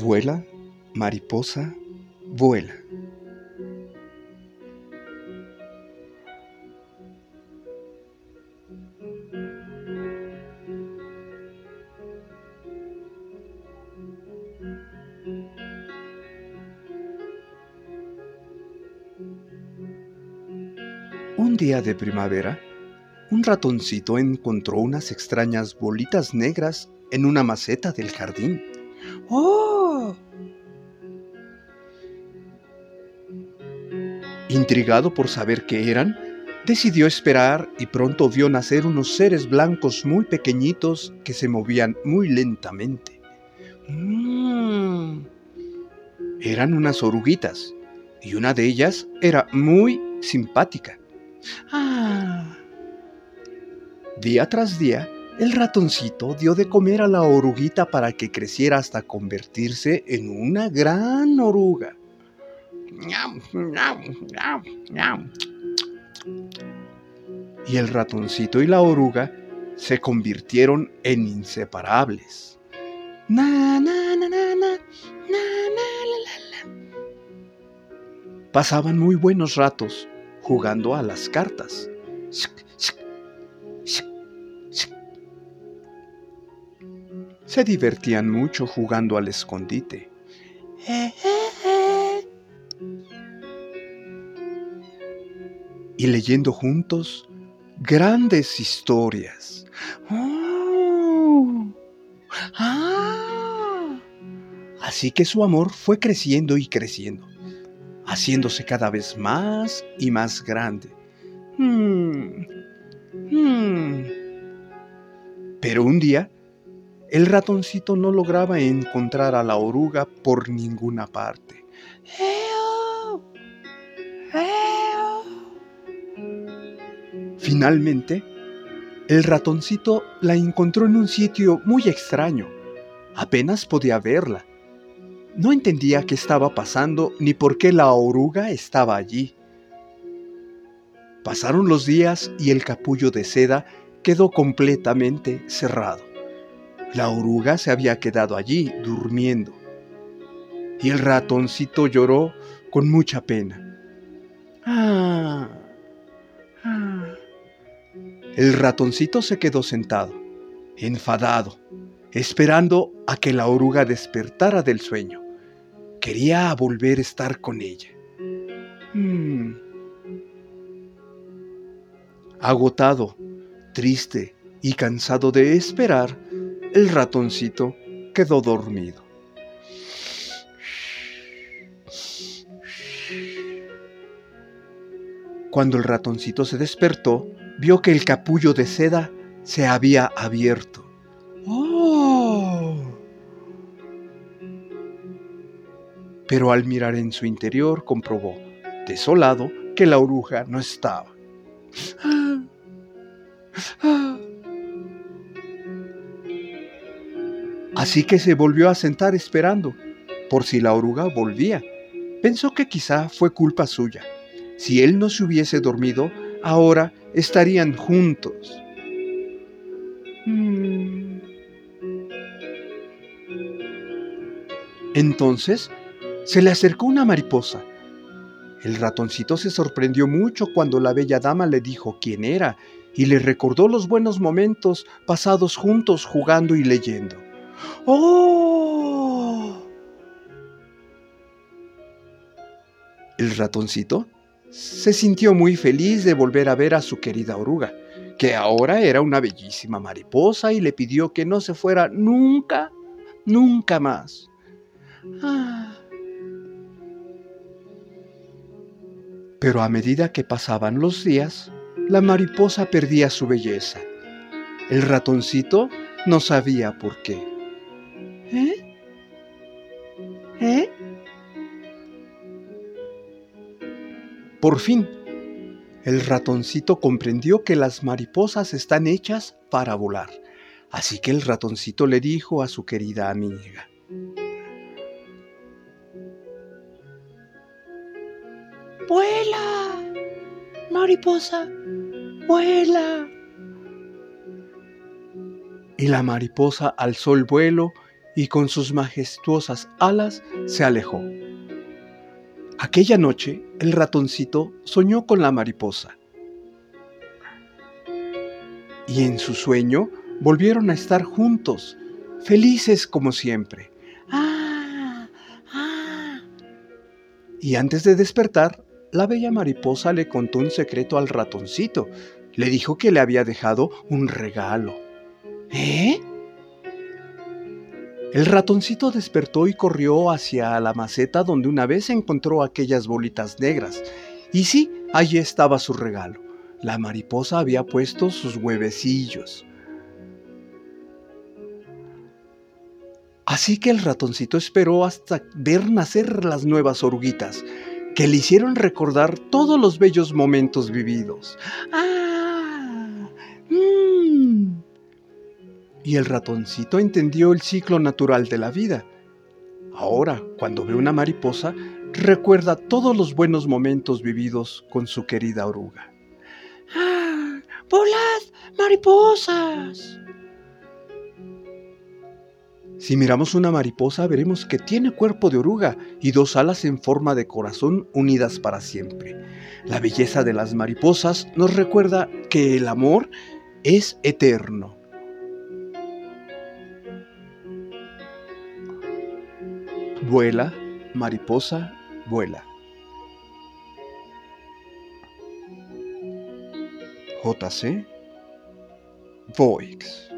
Vuela, mariposa, vuela. Un día de primavera, un ratoncito encontró unas extrañas bolitas negras en una maceta del jardín. ¡Oh! Intrigado por saber qué eran, decidió esperar y pronto vio nacer unos seres blancos muy pequeñitos que se movían muy lentamente. Mm. Eran unas oruguitas y una de ellas era muy simpática. Ah. Día tras día, el ratoncito dio de comer a la oruguita para que creciera hasta convertirse en una gran oruga. Y el ratoncito y la oruga se convirtieron en inseparables. Pasaban muy buenos ratos jugando a las cartas. Se divertían mucho jugando al escondite. Y leyendo juntos grandes historias. Oh, ah. Así que su amor fue creciendo y creciendo haciéndose cada vez más y más grande. Hmm, hmm. Pero un día, el ratoncito no lograba encontrar a la oruga por ninguna parte. Finalmente, el ratoncito la encontró en un sitio muy extraño. Apenas podía verla no entendía qué estaba pasando ni por qué la oruga estaba allí. Pasaron los días y el capullo de seda quedó completamente cerrado. La oruga se había quedado allí durmiendo. Y el ratoncito lloró con mucha pena. Ah. El ratoncito se quedó sentado, enfadado, esperando a que la oruga despertara del sueño. Quería volver a estar con ella. Hmm. Agotado, triste y cansado de esperar, el ratoncito quedó dormido. Cuando el ratoncito se despertó, vio que el capullo de seda se había abierto pero al mirar en su interior comprobó, desolado, que la oruga no estaba. Así que se volvió a sentar esperando, por si la oruga volvía. Pensó que quizá fue culpa suya. Si él no se hubiese dormido, ahora estarían juntos. Entonces se le acercó una mariposa. El ratoncito se sorprendió mucho cuando la bella dama le dijo quién era y le recordó los buenos momentos pasados juntos jugando y leyendo. ¡Oh! El ratoncito se sintió muy feliz de volver a ver a su querida oruga, que ahora era una bellísima mariposa y le pidió que no se fuera nunca, nunca más. Ah. Pero a medida que pasaban los días, la mariposa perdía su belleza. El ratoncito no sabía por qué. ¿Eh? ¿Eh? Por fin, el ratoncito comprendió que las mariposas están hechas para volar. Así que el ratoncito le dijo a su querida amiga, vuela, mariposa, vuela. Y la mariposa alzó el vuelo y con sus majestuosas alas se alejó. Aquella noche el ratoncito soñó con la mariposa. Y en su sueño volvieron a estar juntos, felices como siempre. ¡Ah! ¡Ah! Y antes de despertar, la bella mariposa le contó un secreto al ratoncito. Le dijo que le había dejado un regalo. ¿Eh? El ratoncito despertó y corrió hacia la maceta donde una vez encontró aquellas bolitas negras. Y sí, allí estaba su regalo. La mariposa había puesto sus huevecillos. Así que el ratoncito esperó hasta ver nacer las nuevas oruguitas, que le hicieron recordar todos los bellos momentos vividos. ¡Ah! Y el ratoncito entendió el ciclo natural de la vida. Ahora, cuando ve una mariposa, recuerda todos los buenos momentos vividos con su querida oruga. ¡Ah! ¡Volad, mariposas! Si miramos una mariposa, veremos que tiene cuerpo de oruga y dos alas en forma de corazón unidas para siempre. La belleza de las mariposas nos recuerda que el amor es eterno. Vuela, mariposa, vuela. JC Voix